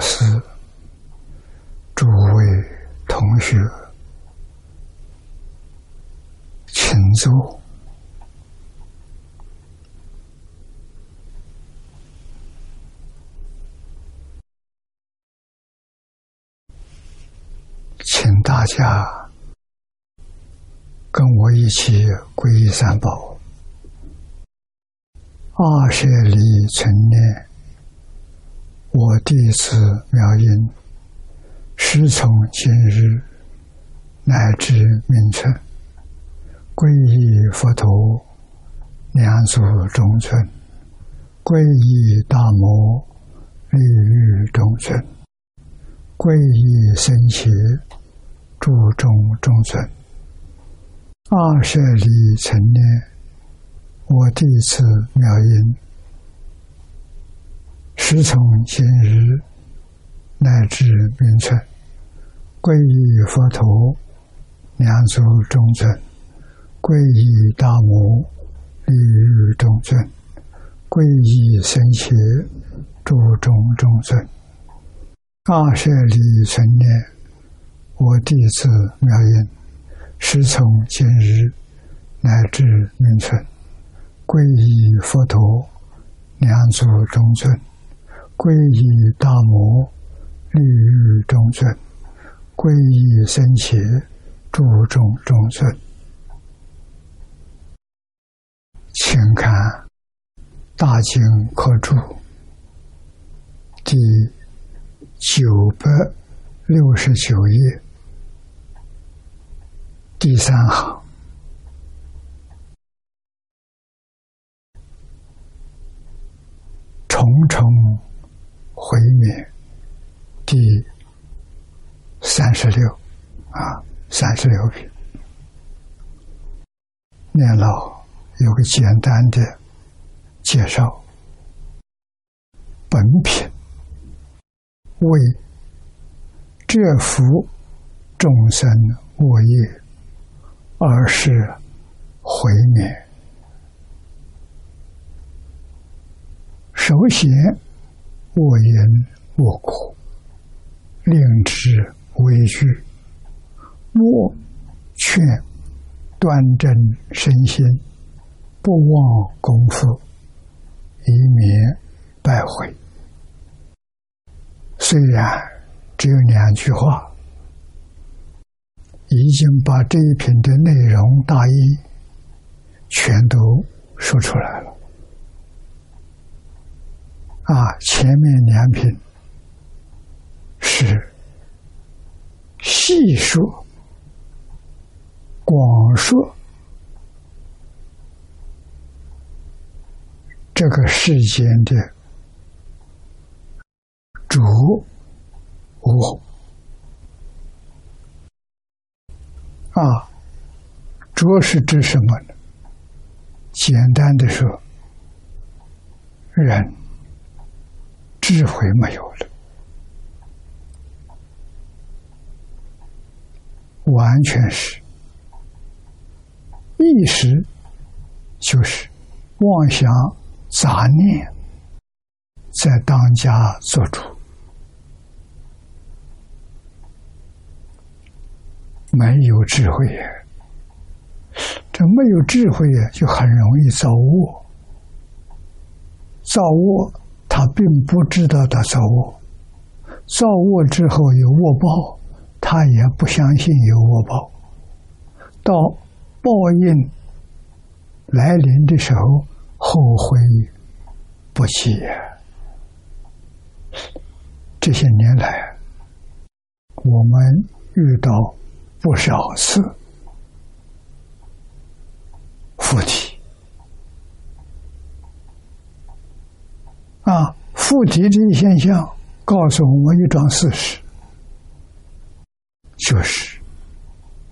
师、诸位同学，请坐。请大家跟我一起皈依三宝。二舍离存念，弟子妙音，师从今日乃至明春，皈依佛陀，两足中尊，皈依大摩，利欲中尊，皈依僧伽，注中中尊。二舍离成念。我弟子妙音，师从今日乃至明春，皈依佛陀，两足中尊；皈依大摩，利于中尊；皈依僧伽，诸中中尊。大舍利成念，我弟子妙音，师从今日乃至明春。皈依佛陀，两足中尊；皈依大摩，利欲中尊；皈依僧伽，诸中中尊。请看《大经科注》第九百六十九页第三行。重重毁灭，第三十六啊，三十六品。念老有个简单的介绍：本品为这幅众生恶业，而是毁灭。首先，我言我苦，令之为惧；莫劝端正身心，不忘功夫，以免败毁。虽然只有两句话，已经把这一篇的内容大意全都说出来。啊，前面两品是细说、广说这个世间的主我啊，主要是指什么呢？简单的说，人。智慧没有了，完全是意识，就是妄想杂念在当家做主，没有智慧。这没有智慧呀，就很容易造恶，造恶。他并不知道他造恶，造恶之后有恶报，他也不相信有恶报。到报应来临的时候，后悔不及。这些年来，我们遇到不少次附体。啊，附体这一现象告诉我们一桩事实，就是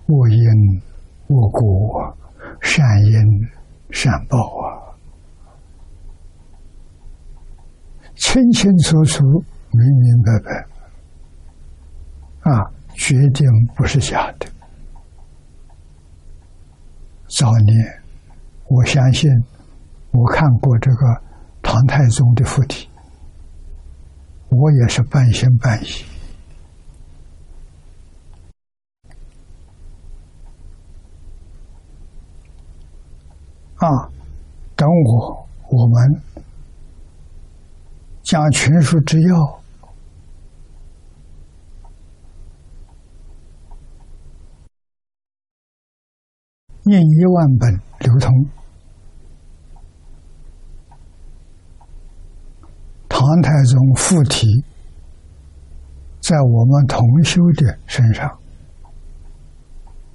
恶因恶果，善因善报啊，清清楚楚、明明白白，啊，决定不是假的。早年，我相信我看过这个。唐太宗的附体，我也是半信半疑。啊，等我我们将群书之要念一万本流通，唐太宗附体在我们同修的身上，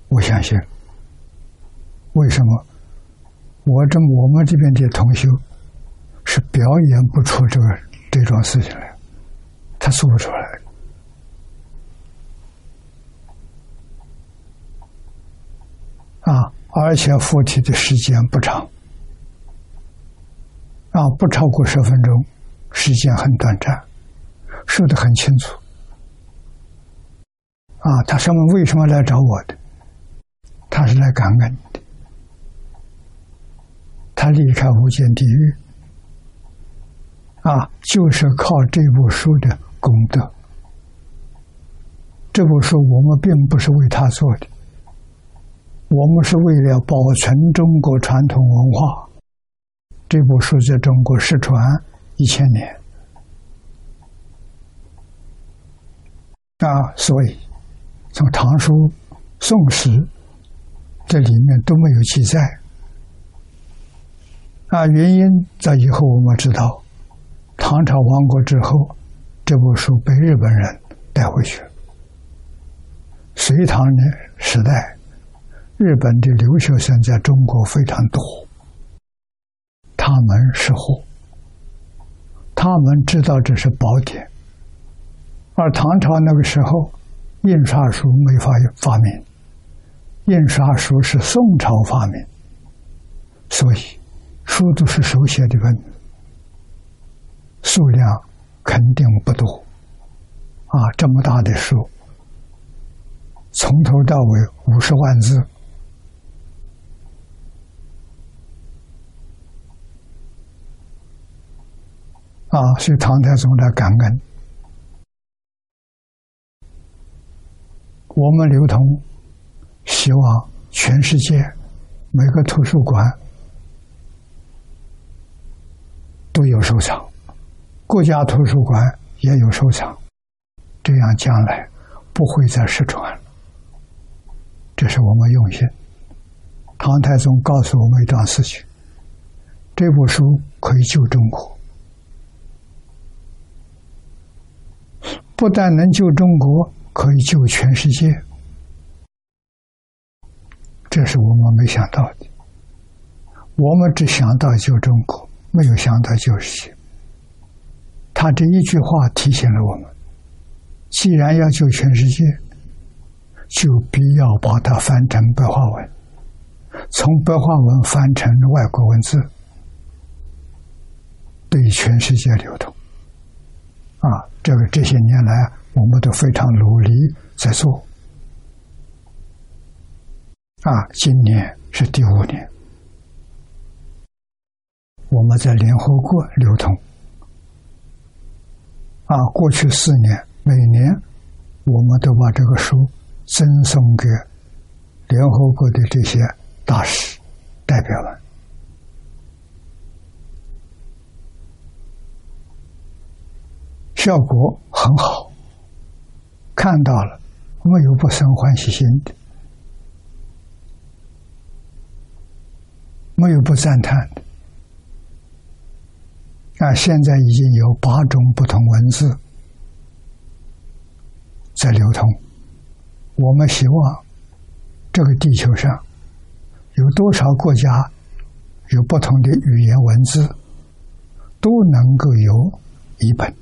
我相信，为什么？我这我们这边的同修是表演不出这个这种事情来，他做不出来。啊，而且附体的时间不长，啊，不超过十分钟，时间很短暂，说的很清楚。啊，他上面为什么来找我的？他是来感恩的。他离开无间地狱，啊，就是靠这部书的功德。这部书我们并不是为他做的，我们是为了保存中国传统文化。这部书在中国失传一千年，啊，所以从唐书、宋史这里面都没有记载。啊，原因在以后我们知道，唐朝亡国之后，这部书被日本人带回去。隋唐的时代，日本的留学生在中国非常多，他们是货，他们知道这是宝典。而唐朝那个时候，印刷术没法发明，印刷术是宋朝发明，所以。书都是手写的文，数量肯定不多，啊，这么大的书，从头到尾五十万字，啊，所以唐太宗来感恩，我们流通，希望全世界每个图书馆。都有收藏，国家图书馆也有收藏，这样将来不会再失传。这是我们用心。唐太宗告诉我们一段事情：这部书可以救中国，不但能救中国，可以救全世界。这是我们没想到的，我们只想到救中国。没有想到救世界，他这一句话提醒了我们：既然要救全世界，就必要把它翻成白话文，从白话文翻成外国文字，对全世界流通。啊，这个这些年来我们都非常努力在做。啊，今年是第五年。我们在联合国流通，啊，过去四年每年我们都把这个书赠送给联合国的这些大使代表们，效果很好，看到了没有不生欢喜心的，没有不赞叹的。啊，现在已经有八种不同文字在流通。我们希望这个地球上有多少国家有不同的语言文字，都能够有一本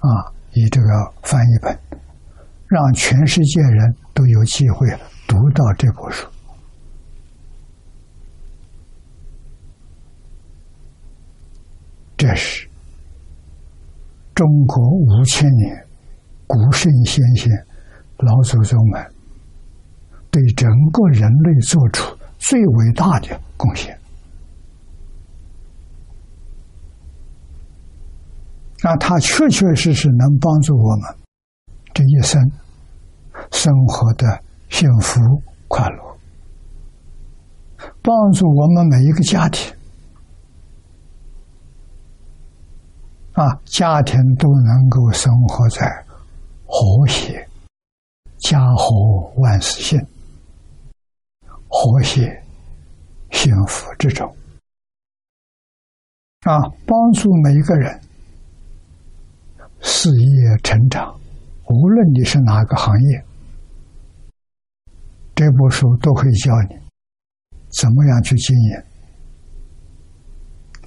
啊，以这个翻译本，让全世界人都有机会读到这部书。这是中国五千年古圣先贤、老祖宗们对整个人类做出最伟大的贡献。那，它确确实实能帮助我们这一生生活的幸福快乐，帮助我们每一个家庭啊，家庭都能够生活在和谐、家和万事兴、和谐幸福之中啊，帮助每一个人。事业成长，无论你是哪个行业，这部书都可以教你怎么样去经营，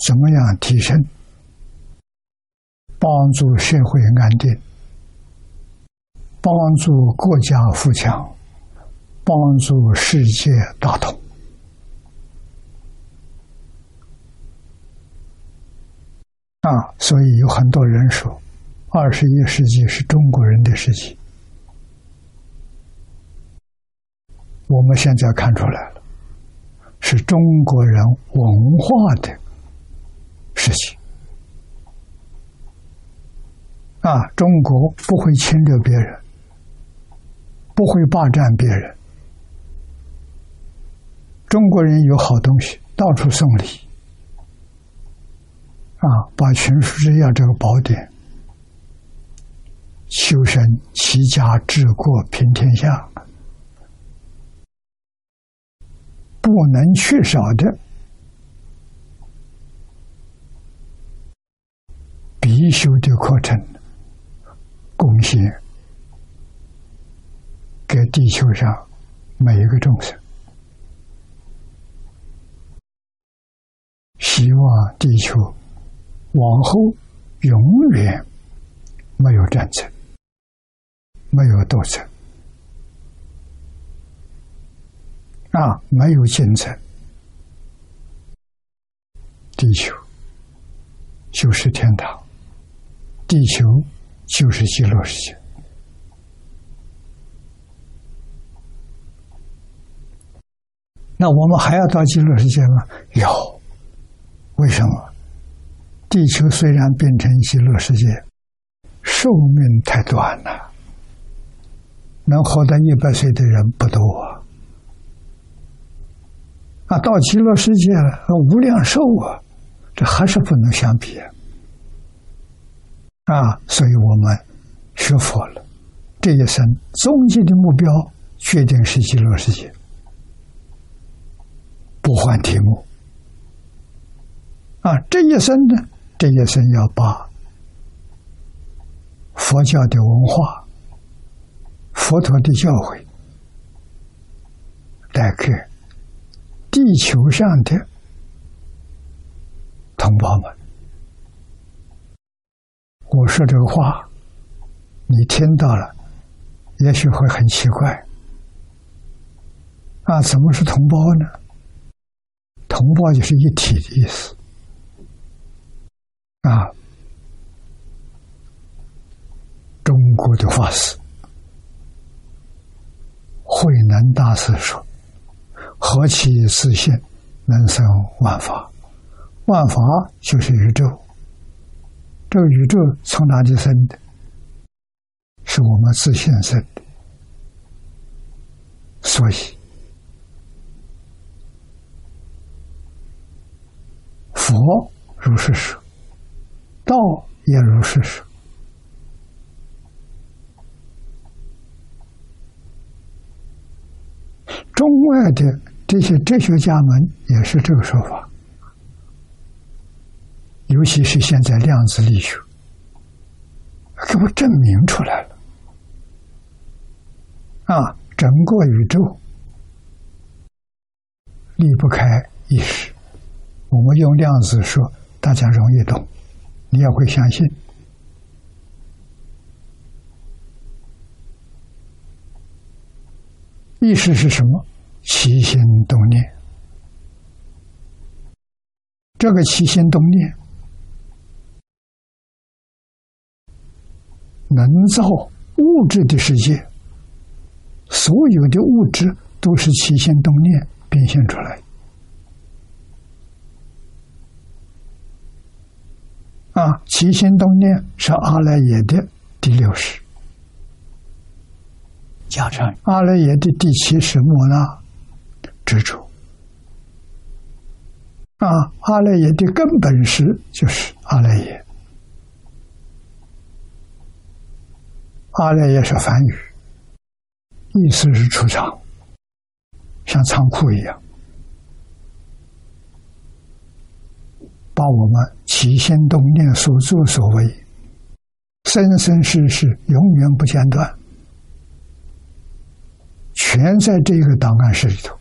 怎么样提升，帮助社会安定，帮助国家富强，帮助世界大同。啊，所以有很多人说。二十一世纪是中国人的世纪，我们现在看出来了，是中国人文化的事情。啊，中国不会侵略别人，不会霸占别人。中国人有好东西，到处送礼。啊，把《群书治要》这个宝典。修身齐家治国平天下，不能缺少的必修的课程，贡献给地球上每一个众生，希望地球往后永远没有战争。没有斗争啊，没有竞争，地球就是天堂，地球就是极乐世界。那我们还要到极乐世界吗？有，为什么？地球虽然变成极乐世界，寿命太短了。能活到一百岁的人不多啊！啊，到极乐世界了，无量寿啊，这还是不能相比啊！所以我们学佛了，这一生终极的目标决定是极乐世界，不换题目啊！这一生呢，这一生要把佛教的文化。佛陀的教诲，带给地球上的同胞们。我说这个话，你听到了，也许会很奇怪。啊，怎么是同胞呢？同胞就是一体的意思。啊，中国的法师。慧能大师说：“何其自信，能生万法。万法就是宇宙。这个宇宙从哪里生的？是我们自信生的。所以，佛如是说，道也如是说。”中外的这些哲学家们也是这个说法，尤其是现在量子力学给我证明出来了啊！整个宇宙离不开意识，我们用量子说，大家容易懂，你也会相信。意识是什么？起心动念。这个起心动念能造物质的世界，所有的物质都是起心动念变现出来。啊，起心动念是阿赖耶的第六识，加上阿赖耶的第七是莫那执着。啊，阿赖耶的根本是就是阿赖耶，阿赖耶是梵语，意思是储藏，像仓库一样。把我们起心动念所作所为，生生世世永远不间断，全在这个档案室里头。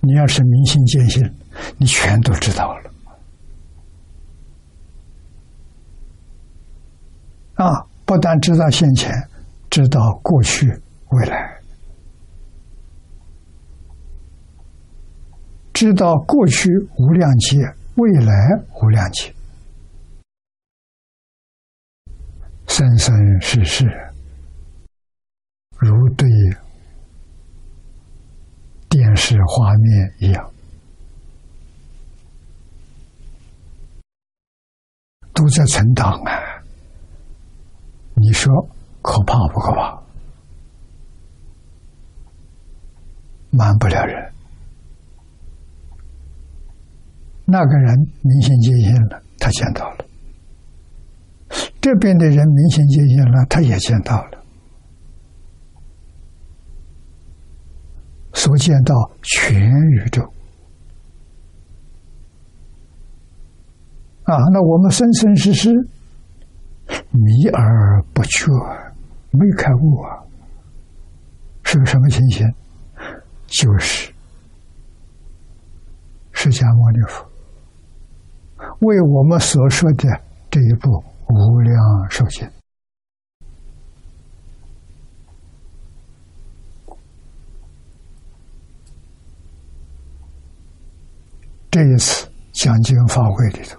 你要是明心见性，你全都知道了。啊，不但知道现前，知道过去、未来。知道过去无量劫，未来无量劫，生生世世如对电视画面一样，都在存档啊！你说可怕不可怕？瞒不了人。那个人明心见性了，他见到了；这边的人明显见性了，他也见到了。所见到全宇宙啊！那我们生生世世迷而不觉，没开悟啊，是个什么情形？就是释迦牟尼佛。为我们所说的这一部《无量寿经》，这一次讲经法会里头，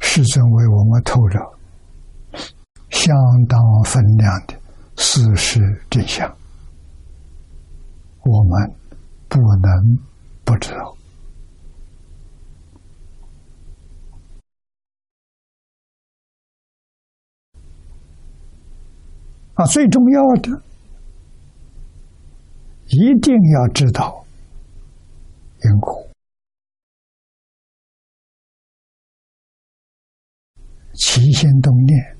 世尊为我们透着相当分量的事实真相，我们不能不知道。啊，最重要的，一定要知道因果，起心动念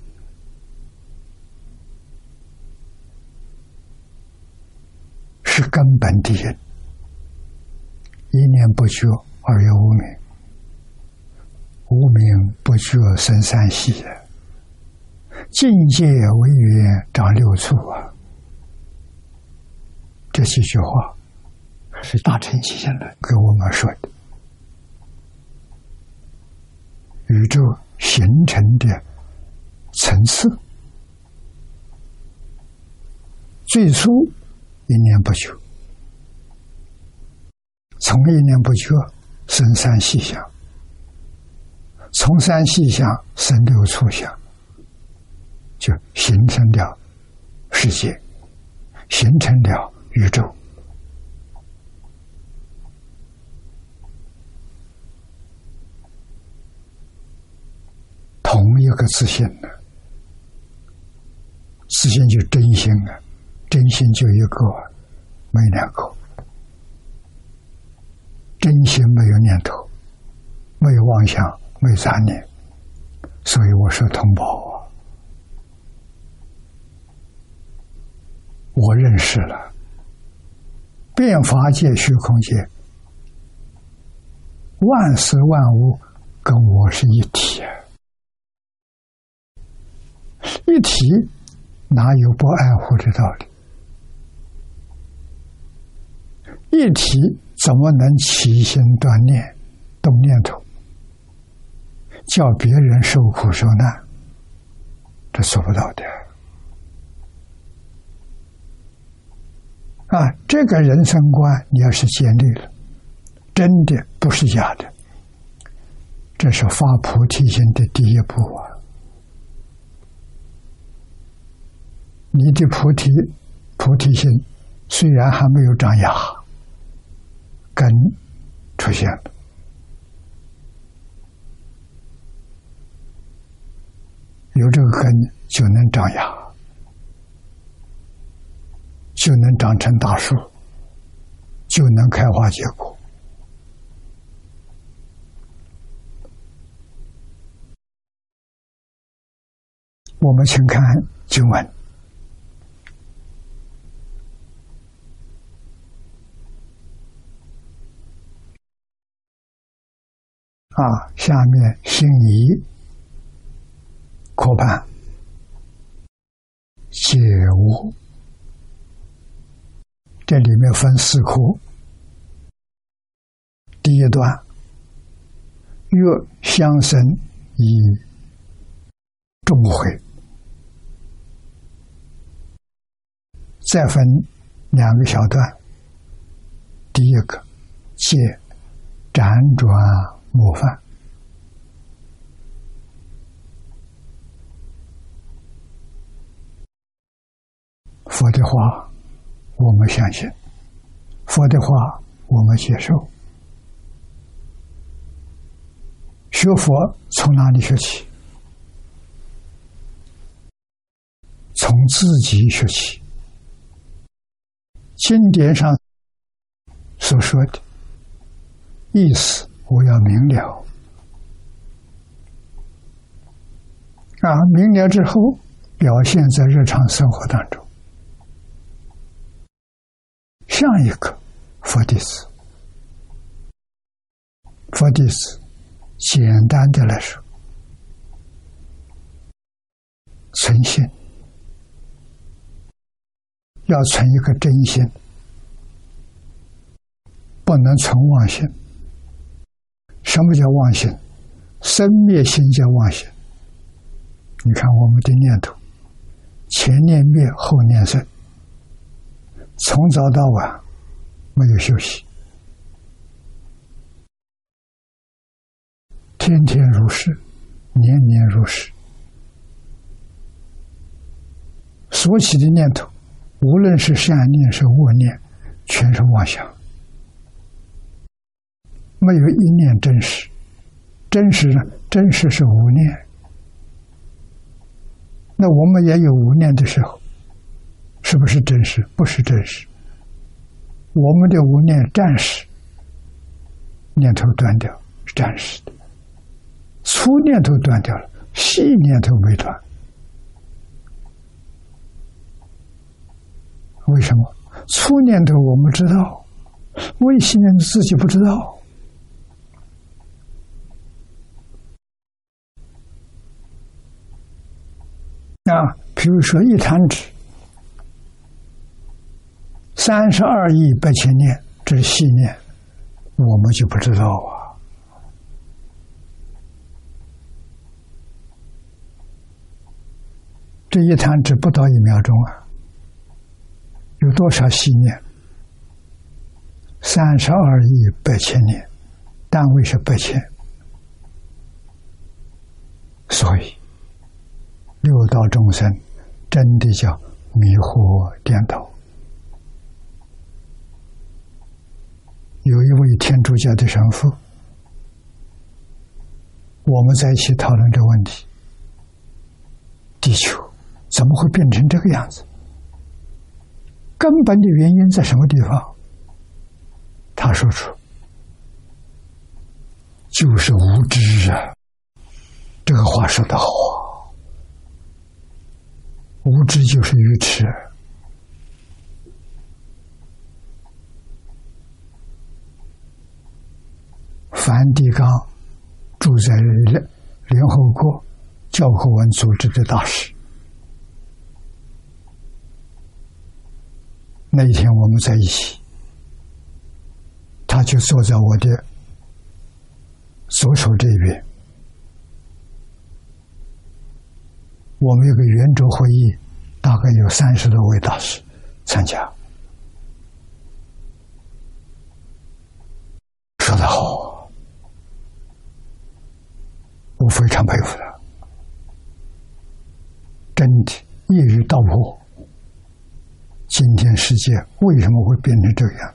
是根本的人，一念不觉而有无名，无名不觉生三喜。境界为缘长六处啊！这几句话是大乘起现论给我们说的。宇宙形成的层次，最初一念不觉，从一念不觉生三细相，从三细相生六处相。就形成了世界，形成了宇宙。同一个自信呢，自信就真心啊，真心就一个，没两个。真心没有念头，没有妄想，没有杂念，所以我说同胞。我认识了，变法界、虚空界，万事万物跟我是一体，一体哪有不爱护的道理？一体怎么能起心断念、动念头，叫别人受苦受难？这做不到的。啊这个人生观你要是建立了真的不是假的这是发菩提心的第一步啊。你的菩提菩提心虽然还没有长芽根出现了有这个根就能长芽就能长成大树，就能开花结果。我们请看经文。啊，下面心仪可判。解悟，这里面分四科，第一段若相生以众会。再分两个小段，第一个借辗转模范，佛的话我们相信，佛的话我们接受。学佛从哪里学起？从自己学起。经典上所说的意思，我要明了啊！明了之后，表现在日常生活当中，像一个佛弟子。佛弟子，简单的来说，存心。要存一个真心，不能存妄心。什么叫妄心？生灭心叫妄心。你看我们的念头，前念灭，后念生，从早到晚没有休息，天天如是，年年如是，所起的念头。无论是善念是恶念，全是妄想，没有一念真实。真实呢？真实是无念。那我们也有无念的时候，是不是真实？不是真实。我们的无念暂时，念头断掉是暂时的，粗念头断掉了，细念头没断。为什么粗念头我们知道，微细念头自己不知道啊？比如说一弹指，三十二亿八千年，这是细念，我们就不知道啊。这一弹指不到一秒钟啊。有多少细念？三十二亿八千年，单位是八千，所以六道众生真的叫迷惑颠倒。有一位天主教的神父，我们在一起讨论这个问题：地球怎么会变成这个样子？根本的原因在什么地方？他说出，就是无知啊！这个话说的好啊，无知就是愚痴。梵蒂冈住在联合国教科文组织的大使。那一天我们在一起，他就坐在我的左手这边。我们有个圆桌会议，大概有三十多位大师参加。说得好，我非常佩服他，真的一语道破。今天世界为什么会变成这样？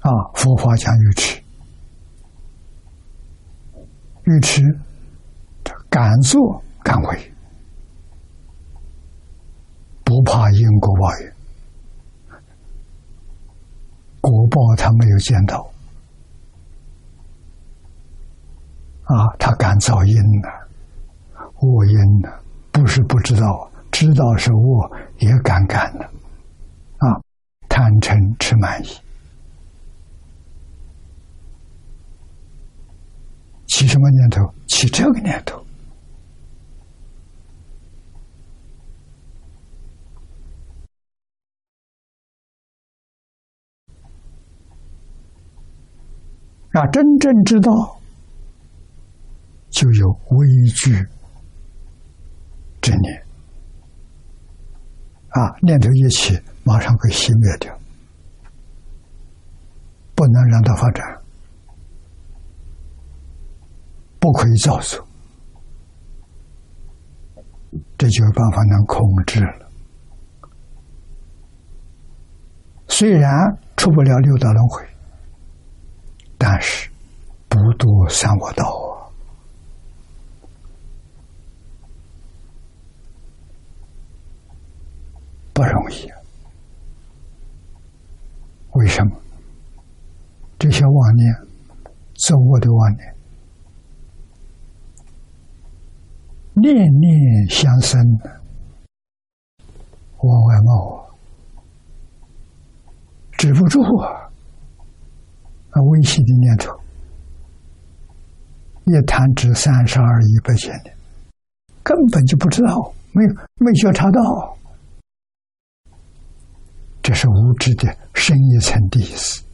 啊，佛法讲愚痴，愚痴，敢作敢为，不怕因果报应，果报他没有见到，啊，他敢造因呢，恶因呢，不是不知道，知道是恶，也敢干的，啊，贪嗔痴慢疑。起什么念头？起这个念头啊！真正知道，就有畏惧之念啊！念头一起，马上会熄灭掉，不能让它发展。不可以造作，这就有办法能控制了。虽然出不了六道轮回，但是不堕三恶道啊，为什么？这些妄念，作恶的妄念。念念相生，往外冒，止不住啊！啊，微细的念头，一弹指三十二亿八千年，根本就不知道，没有没觉察到，这是无知的深一层的意思。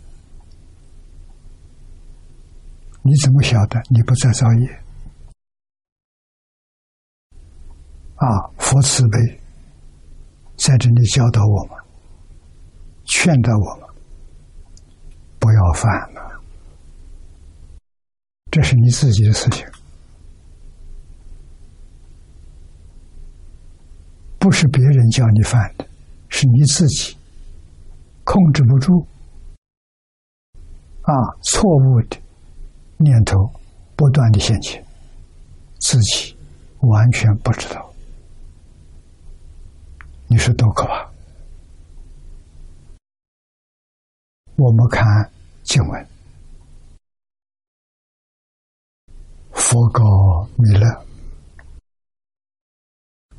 你怎么晓得？你不在造业？啊！佛慈悲，在这里教导我们，劝导我们不要犯了。这是你自己的事情，不是别人叫你犯的，是你自己控制不住。啊，错误的念头不断的现前，自己完全不知道。你说多可怕！我们看经文，佛告弥勒：“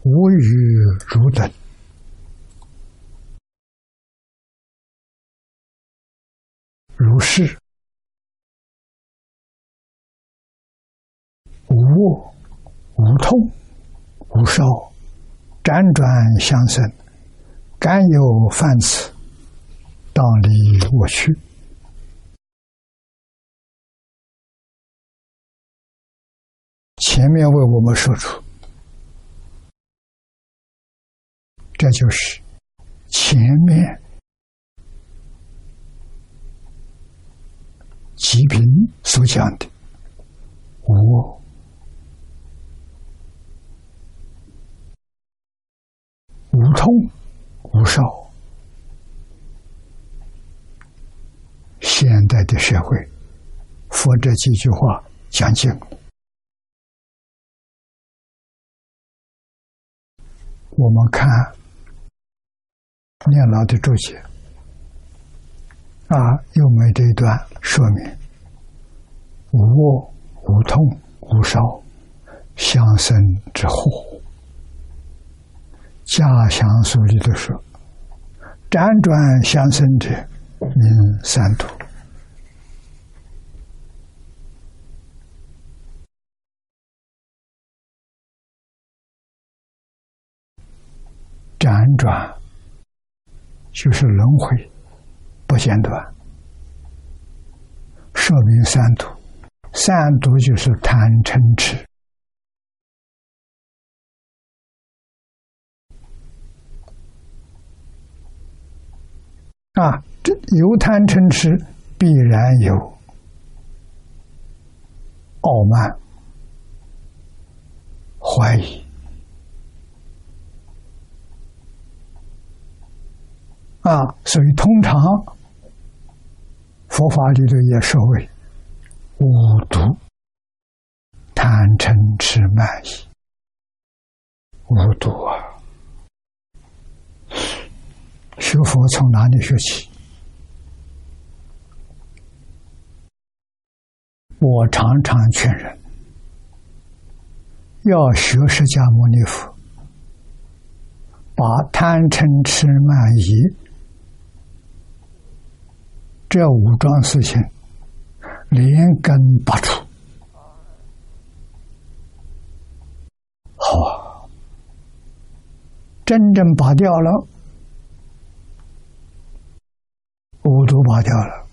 无与汝等，如是无恶、无痛、无烧。”辗转相生，甘有饭此，当离我去。前面为我们说出，这就是前面吉平所讲的我。无痛无烧，现代的社会，佛这几句话讲尽了。我们看念老的注解，啊，又没这一段说明：无恶、无痛、无烧，相生之祸。家乡书里头说：“辗转相生者，名三途。辗转就是轮回，不嫌短，说明三毒。三毒就是贪嗔痴。”啊，这有贪嗔痴，必然有傲慢、怀疑啊，所以通常佛法里头也说为五毒：贪、嗔、痴慢疑，无毒啊！学佛从哪里学起？我常常劝人要学释迦牟尼佛，把贪嗔痴慢疑这五桩事情连根拔除。好，真正拔掉了，五毒拔掉了，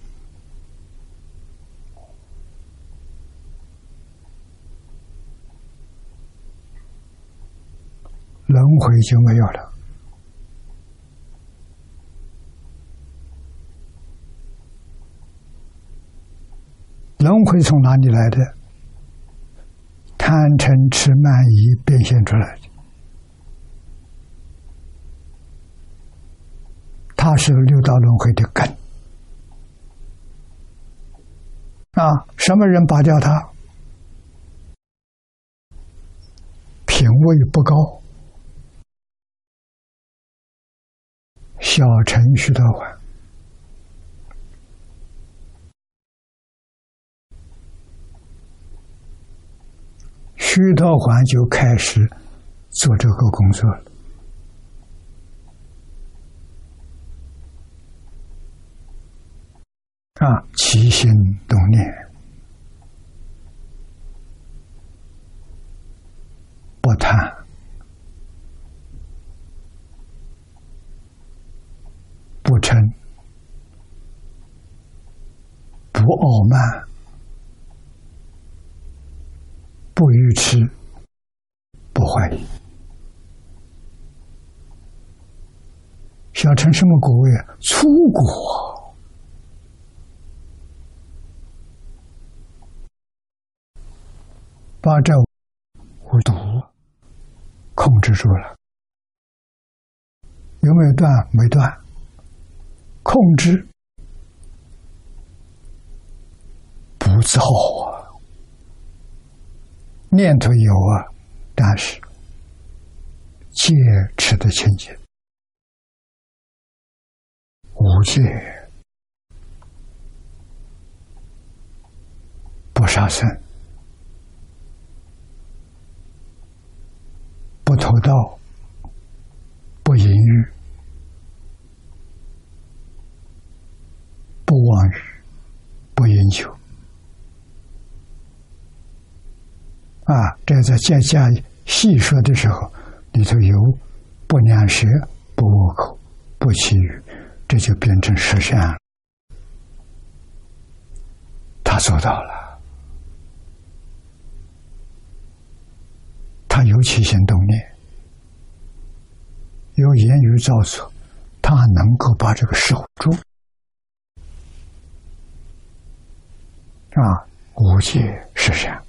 轮回就没有了。会从哪里来的？贪嗔痴慢疑变现出来的，它是六道轮回的根啊！什么人拔掉它？品位不高，小程序的话。徐道环就开始做这个工作了啊！起心动念，不贪，不嗔，不傲慢。不愚痴，不怀疑，小成什么果位啊？粗果，把这五毒控制住了，有没有断？没断，控制不造啊。念头有啊，但是戒持的清净，不戒不杀生，不偷盗，不淫欲，不妄语，不饮酒。啊，这在加加细说的时候，里头有不两舌、不恶口、不绮语，这就变成实相。他做到了，他有起心动念，有言语造作，他能够把这个守住。啊，无界实相。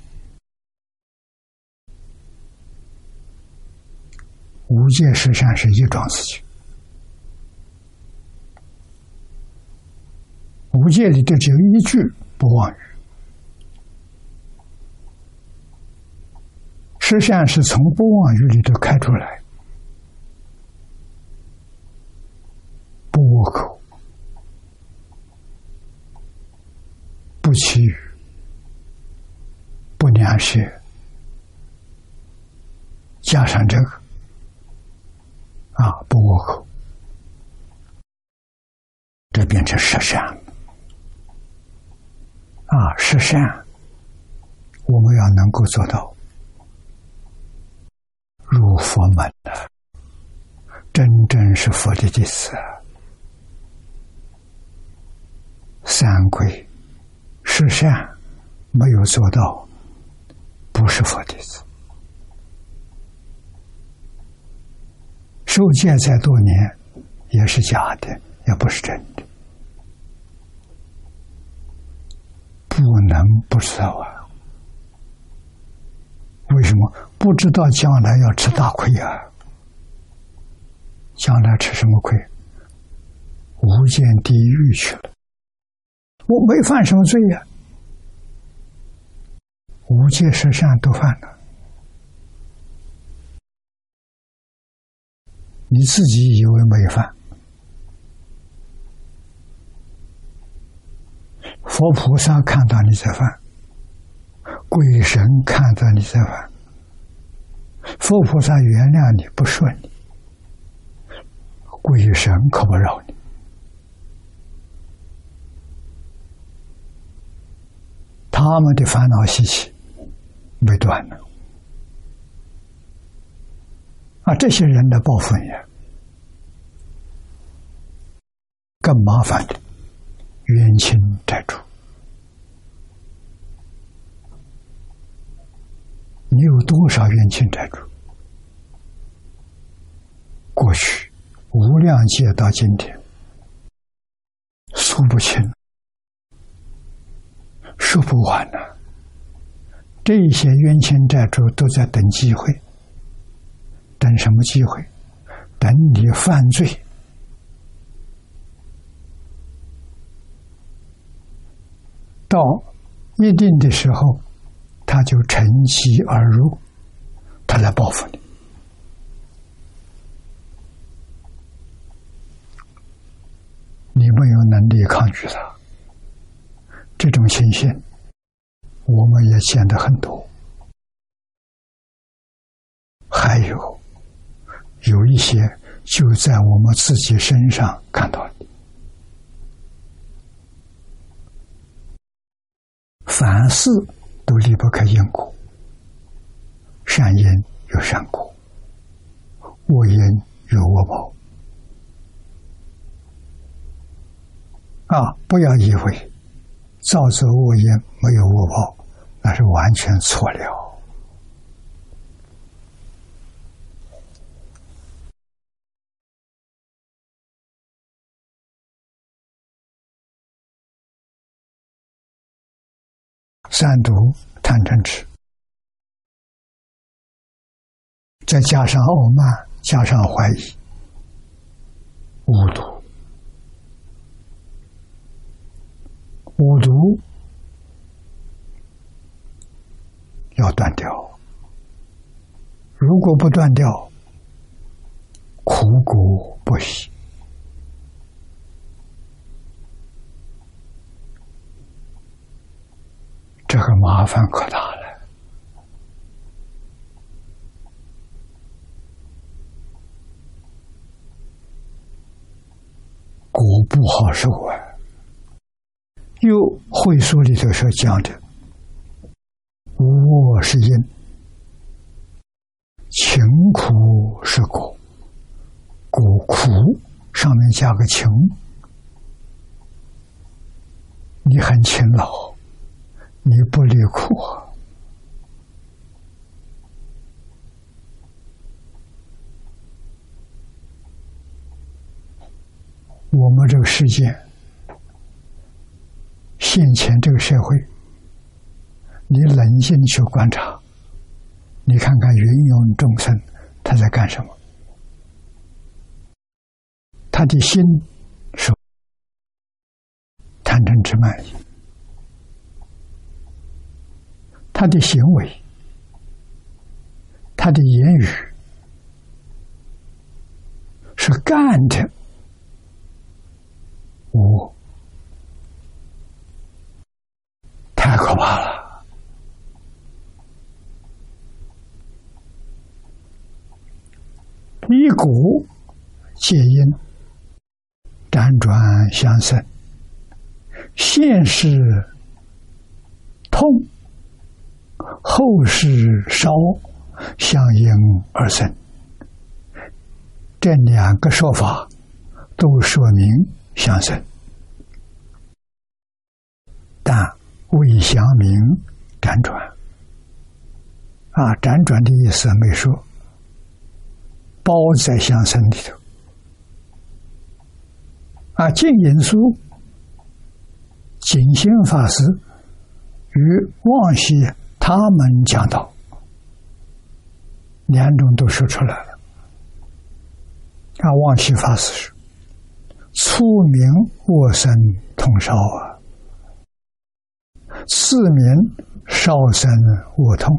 无界实相是一桩事情，无界里头只有一句不妄语，实相是从不妄语里头开出来，不恶口，不欺语，不良舌，加上这个。啊，不恶口，这变成十善啊，十善，我们要能够做到入佛门的，真正是佛的弟子。三归十善没有做到，不是佛弟子。受戒再多年，也是假的，也不是真的。不能不知道啊。为什么不知道将来要吃大亏啊？将来吃什么亏？无间地狱去了。我没犯什么罪呀。无界十善都犯了。你自己以为没犯。佛菩萨看到你在犯，鬼神看到你在犯，佛菩萨原谅你不说你，鬼神可不饶你。他们的烦恼习气没断呢，啊，这些人的报复也更麻烦的冤亲债主，你有多少冤亲债主？过去无量劫到今天，数不清。说不完呢，这些冤亲债主都在等机会，等什么机会？等你犯罪，到一定的时候，他就乘机而入，他来报复你。你没有能力抗拒他。这种情形，我们也见得很多。还有有一些就在我们自己身上看到的，凡事都离不开因果，善因有善果，恶因有恶报。啊，不要以为。造作恶因没有恶报，那是完全错了。三毒贪嗔痴，再加上傲慢，加上怀疑，五毒。五毒要断掉，如果不断掉，苦果不息，这个麻烦可大了，果不好受啊。又会书里头所讲的，我是因，情苦是果，果苦上面加个情，你很勤劳，你不离苦，我们这个世界。现前这个社会，你冷静去观察，你看看芸芸众生他在干什么？他的心是贪嗔痴慢疑，他的行为，他的言语是干的我。太可怕了！一股戒因，辗转相生，现世痛，后世烧，相应而生。这两个说法都说明相生，但。为祥明辗转，啊，辗转的意思没说，包在相生里头。啊，净隐书、景心法师与望西他们讲到，两种都说出来了。啊，望西法师是初名卧生通烧啊。次名烧身卧痛，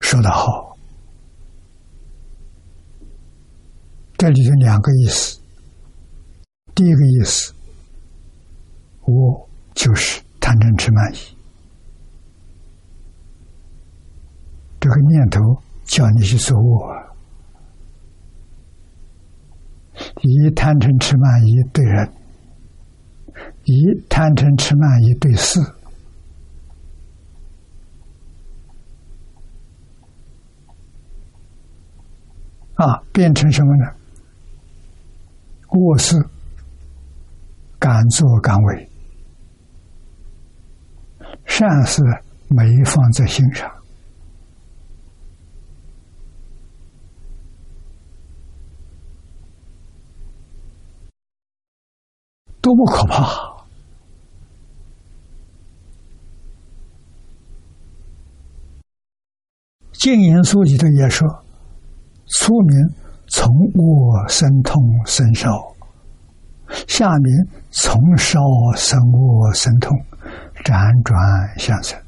说得好，这里有两个意思。第一个意思，我就是贪嗔痴慢疑，这个念头叫你去做我，以贪嗔痴慢疑对人，以贪嗔痴慢疑对事。啊，变成什么呢？我是敢作敢为，善事没放在心上，多么可怕！净言书里头也说。出名从我生痛生烧，下面从烧生我生痛，辗转相生，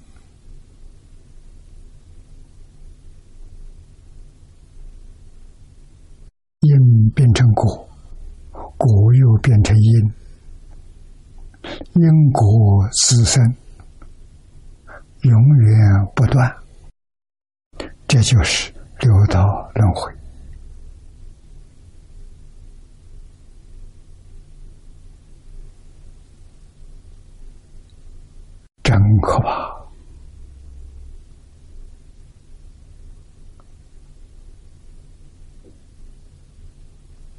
因变成果，果又变成因，因果滋生，永远不断，这就是。六道轮回，真可怕！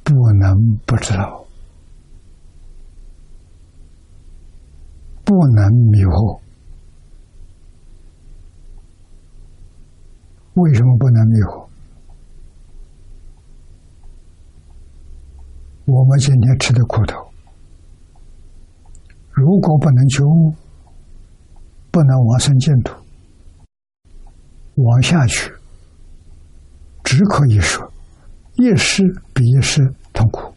不能不知道，不能迷惑。为什么不能迷惑？我们今天吃的苦头，如果不能觉悟，不能往生净土，往下去，只可以说一世比一世痛苦。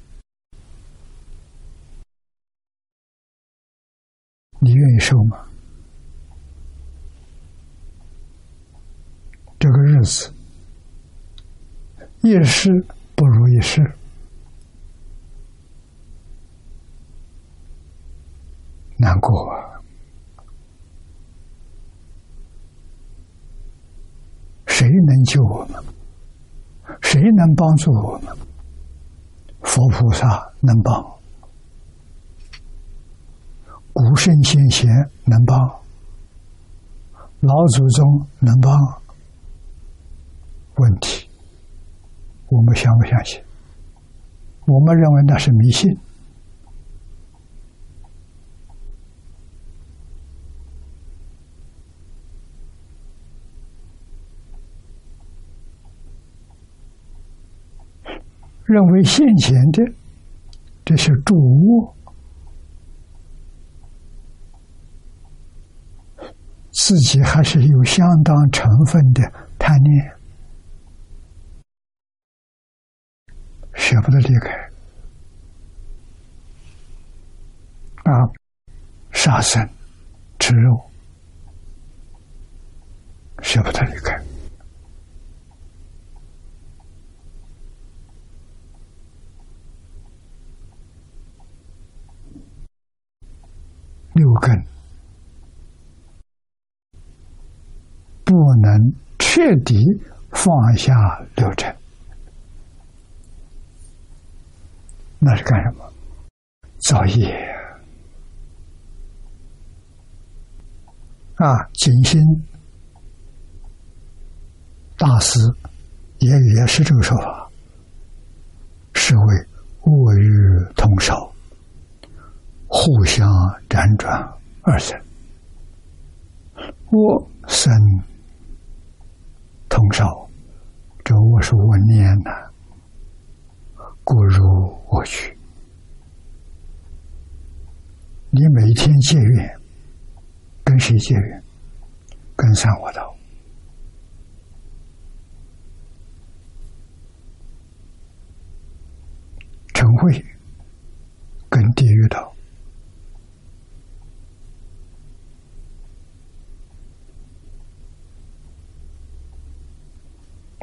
你愿意受吗？这个日子，一世不如一世，难过啊！谁能救我们？谁能帮助我们？佛菩萨能帮，古圣先贤能帮，老祖宗能帮。问题，我们相不相信？我们认为那是迷信。认为现前的这些主物，自己还是有相当成分的贪念。舍不得离开啊！杀生、吃肉，舍不得离开。六根不能彻底放下六尘。那是干什么？造业啊！金星大师也也是这个说法，是为物欲同烧，互相辗转而生。我生同烧，这我是我念呐。故如我去，你每天结缘，跟谁结缘？跟三恶道，成慧跟地狱道，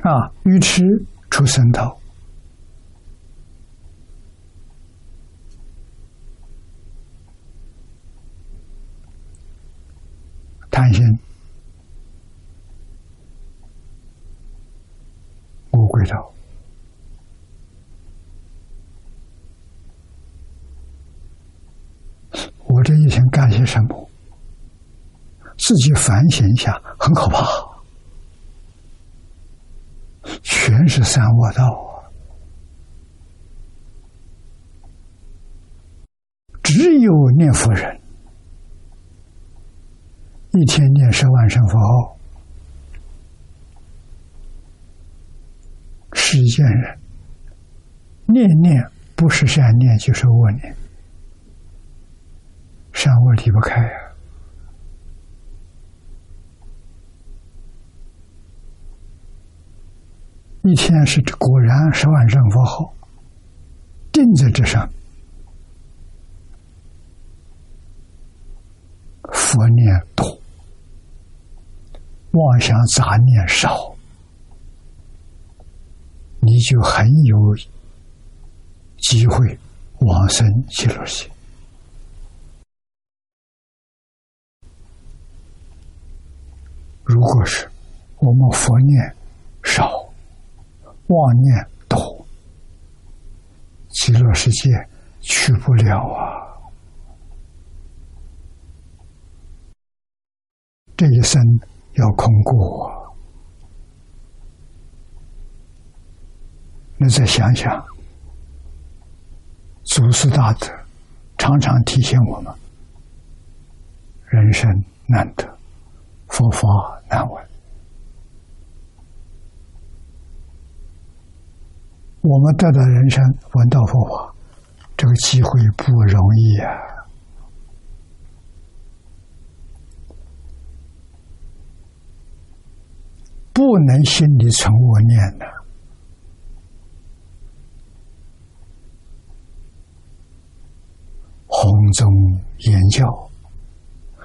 啊，愚痴出生道，贪心魔鬼道。我这一天干些什么？自己反省一下，很可怕，全是三恶道啊！只有念佛人，一天念十万声佛号，世间人念念不是善念就是恶念。善恶离不开呀！一天是果然十万声佛号，定在这上，佛念多，妄想杂念少，你就很有机会往生极乐世。如果是我们佛念少，妄念多，极乐世界去不了啊！这一生要空过，你再想想，祖师大德常常提醒我们：人生难得。佛法难闻，我们得到人生闻到佛法，这个机会不容易啊！不能心里存恶念的，弘宗言教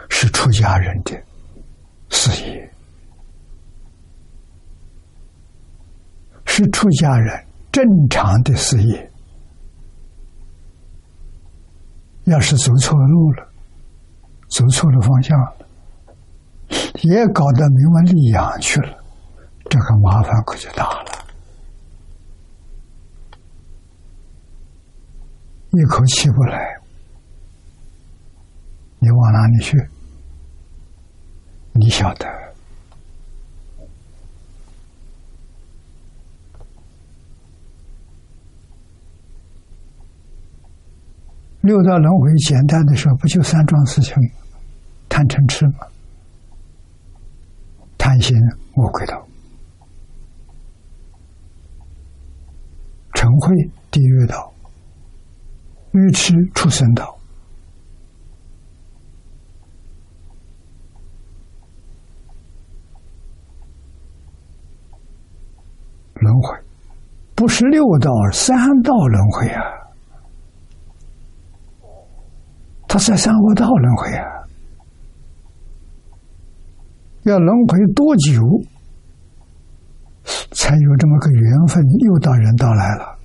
是出家人的。事业是出家人正常的事业，要是走错路了，走错了方向，也搞得名闻利养去了，这个麻烦可就大了。一口气不来，你往哪里去？你晓得，六道轮回简单的说，不就三桩事情：贪嗔痴吗？贪心魔鬼道，嗔恚地狱道，愚痴畜生道。轮回不是六道，三道轮回啊！他在三恶道轮回啊！要轮回多久，才有这么个缘分又到人道来了？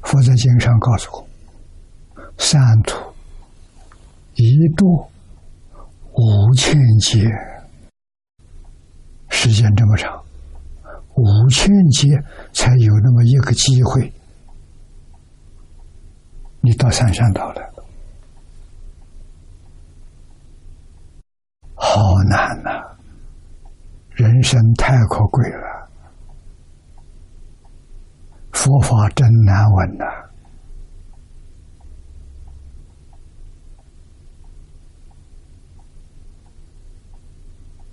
佛在经上告诉我：三途一度五千劫，时间这么长。五千劫才有那么一个机会，你到三山岛来了，好难呐！人生太可贵了，佛法真难闻呐。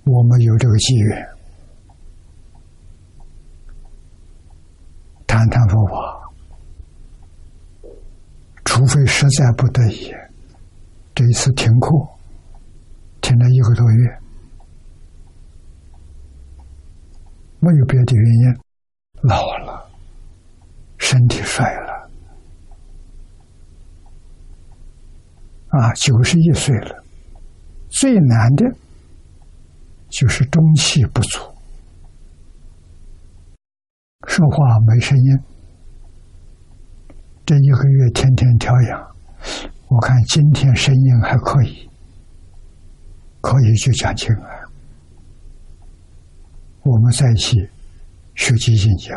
我们有这个机缘。谈谈佛法，除非实在不得已，这一次停课，停了一个多月，没有别的原因，老了，身体衰了，啊，九十一岁了，最难的就是中气不足，说话没声音，这一个月天天调养，我看今天声音还可以，可以就讲经了。我们在一起学习进修，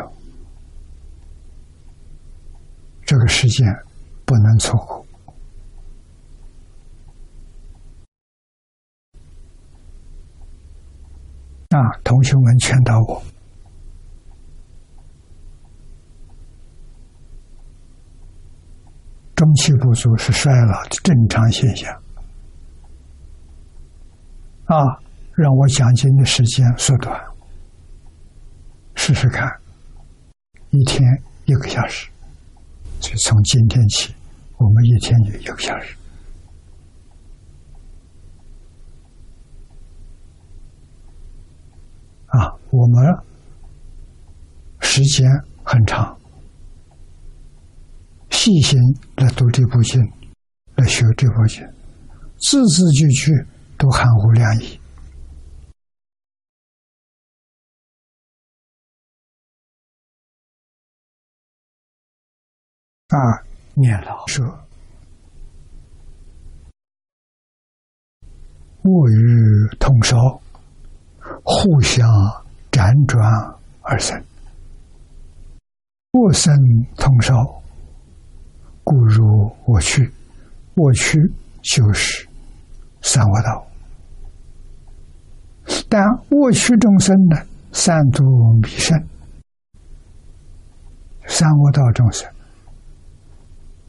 这个时间不能错过。啊，同学们劝导我。气不足是衰老的正常现象，啊，让我讲经的时间缩短，试试看，一天一个小时，就从今天起，我们一天就一个小时，啊，我们时间很长。细心来读这部经，来学这部经，字字句句都含糊量意。啊，念老说：“物与同烧，互相辗转而生；物生同烧。”故如我去，我去就是三恶道。但我去众生呢，三毒弥生，三恶道众生，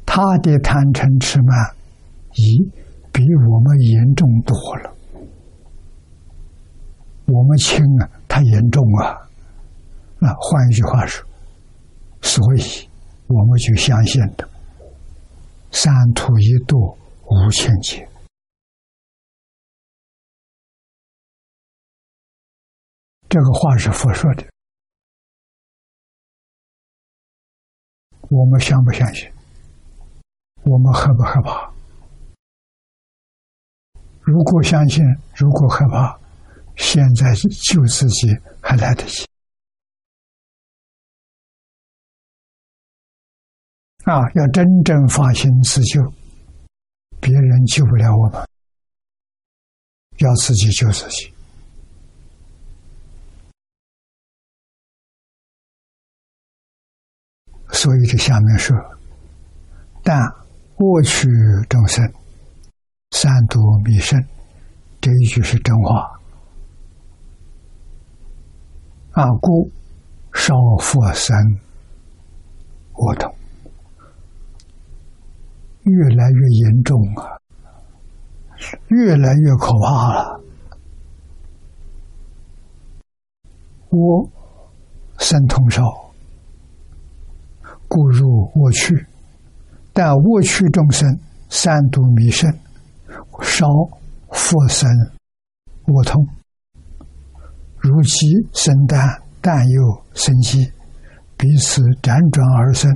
他的贪嗔痴慢疑比我们严重多了。我们轻啊，他严重啊。那换一句话说，所以我们就相信的。三途一度无千劫，这个话是佛说的，我们相不相信？我们害不害怕？如果相信，如果害怕，现在救自己还来得及。啊！要真正发心自救，别人救不了我们，要自己救自己。所以这下面说：“但过去众生三毒弥生，这一句是真话。啊，故少佛生我懂。越来越严重啊，越来越可怕了。我生同烧，故入我去，但我去众生三毒弥生，烧复生我痛，如其生旦，旦又生息，彼此辗转而生，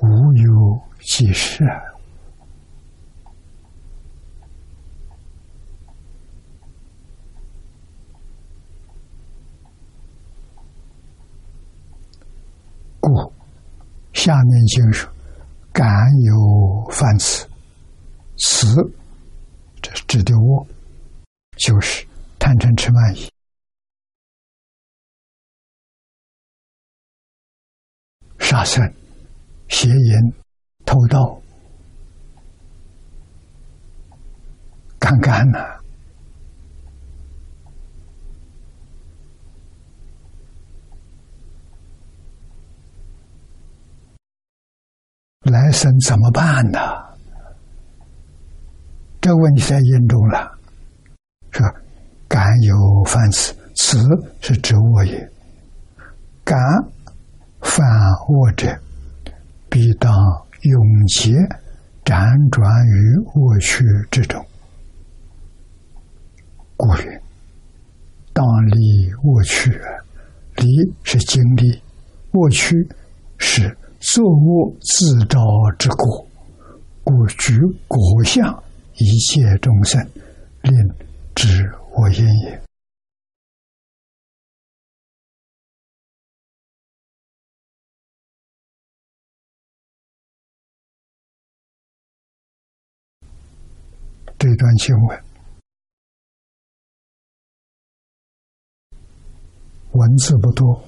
无有。即是，故下面经说：“敢有犯此，此这指的我，就是贪嗔痴慢疑，杀生、邪淫。”偷盗，干干呐！来生怎么办呢？这问题太严重了。说敢有犯此，此是指我也。敢犯我者，必当。永劫辗转于过去之中，故曰：“当离过去，离是经历，过去是作恶自招之果，故举果相一切众生，令知我因也。”这段经文，文字不多，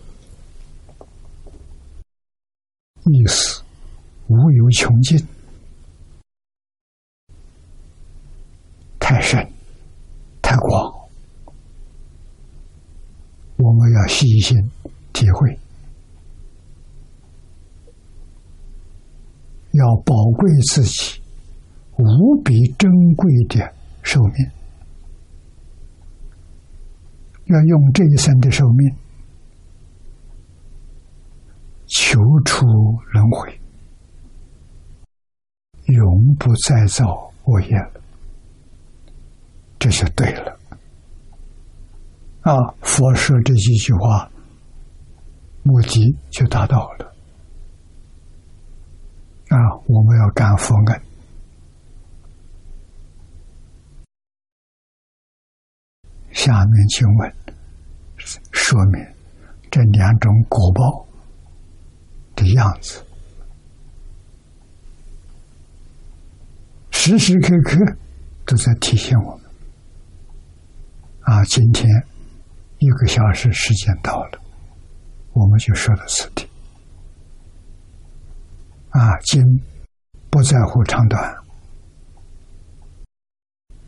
意思无有穷尽，太深太广，我们要细心体会。要宝贵自己无比珍贵的寿命，要用这一生的寿命求出轮回，永不再造恶业，这就对了。啊，佛说这几句话，目的就达到了。啊，我们要干佛恩。下面请问，说明这两种果报的样子，时时刻刻都在提醒我们。啊，今天一个小时时间到了，我们就说到此地。啊，经不在乎长短，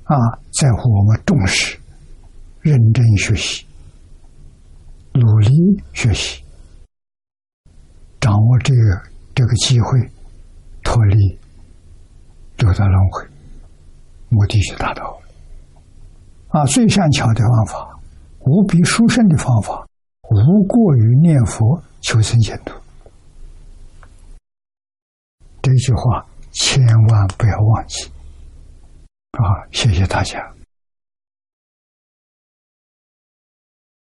啊，在乎我们重视、认真学习、努力学习，掌握这个这个机会，脱离六道轮回，目的就达到了。啊，最善巧的方法，无比殊胜的方法，无过于念佛求生净土。这句话千万不要忘记，啊！谢谢大家。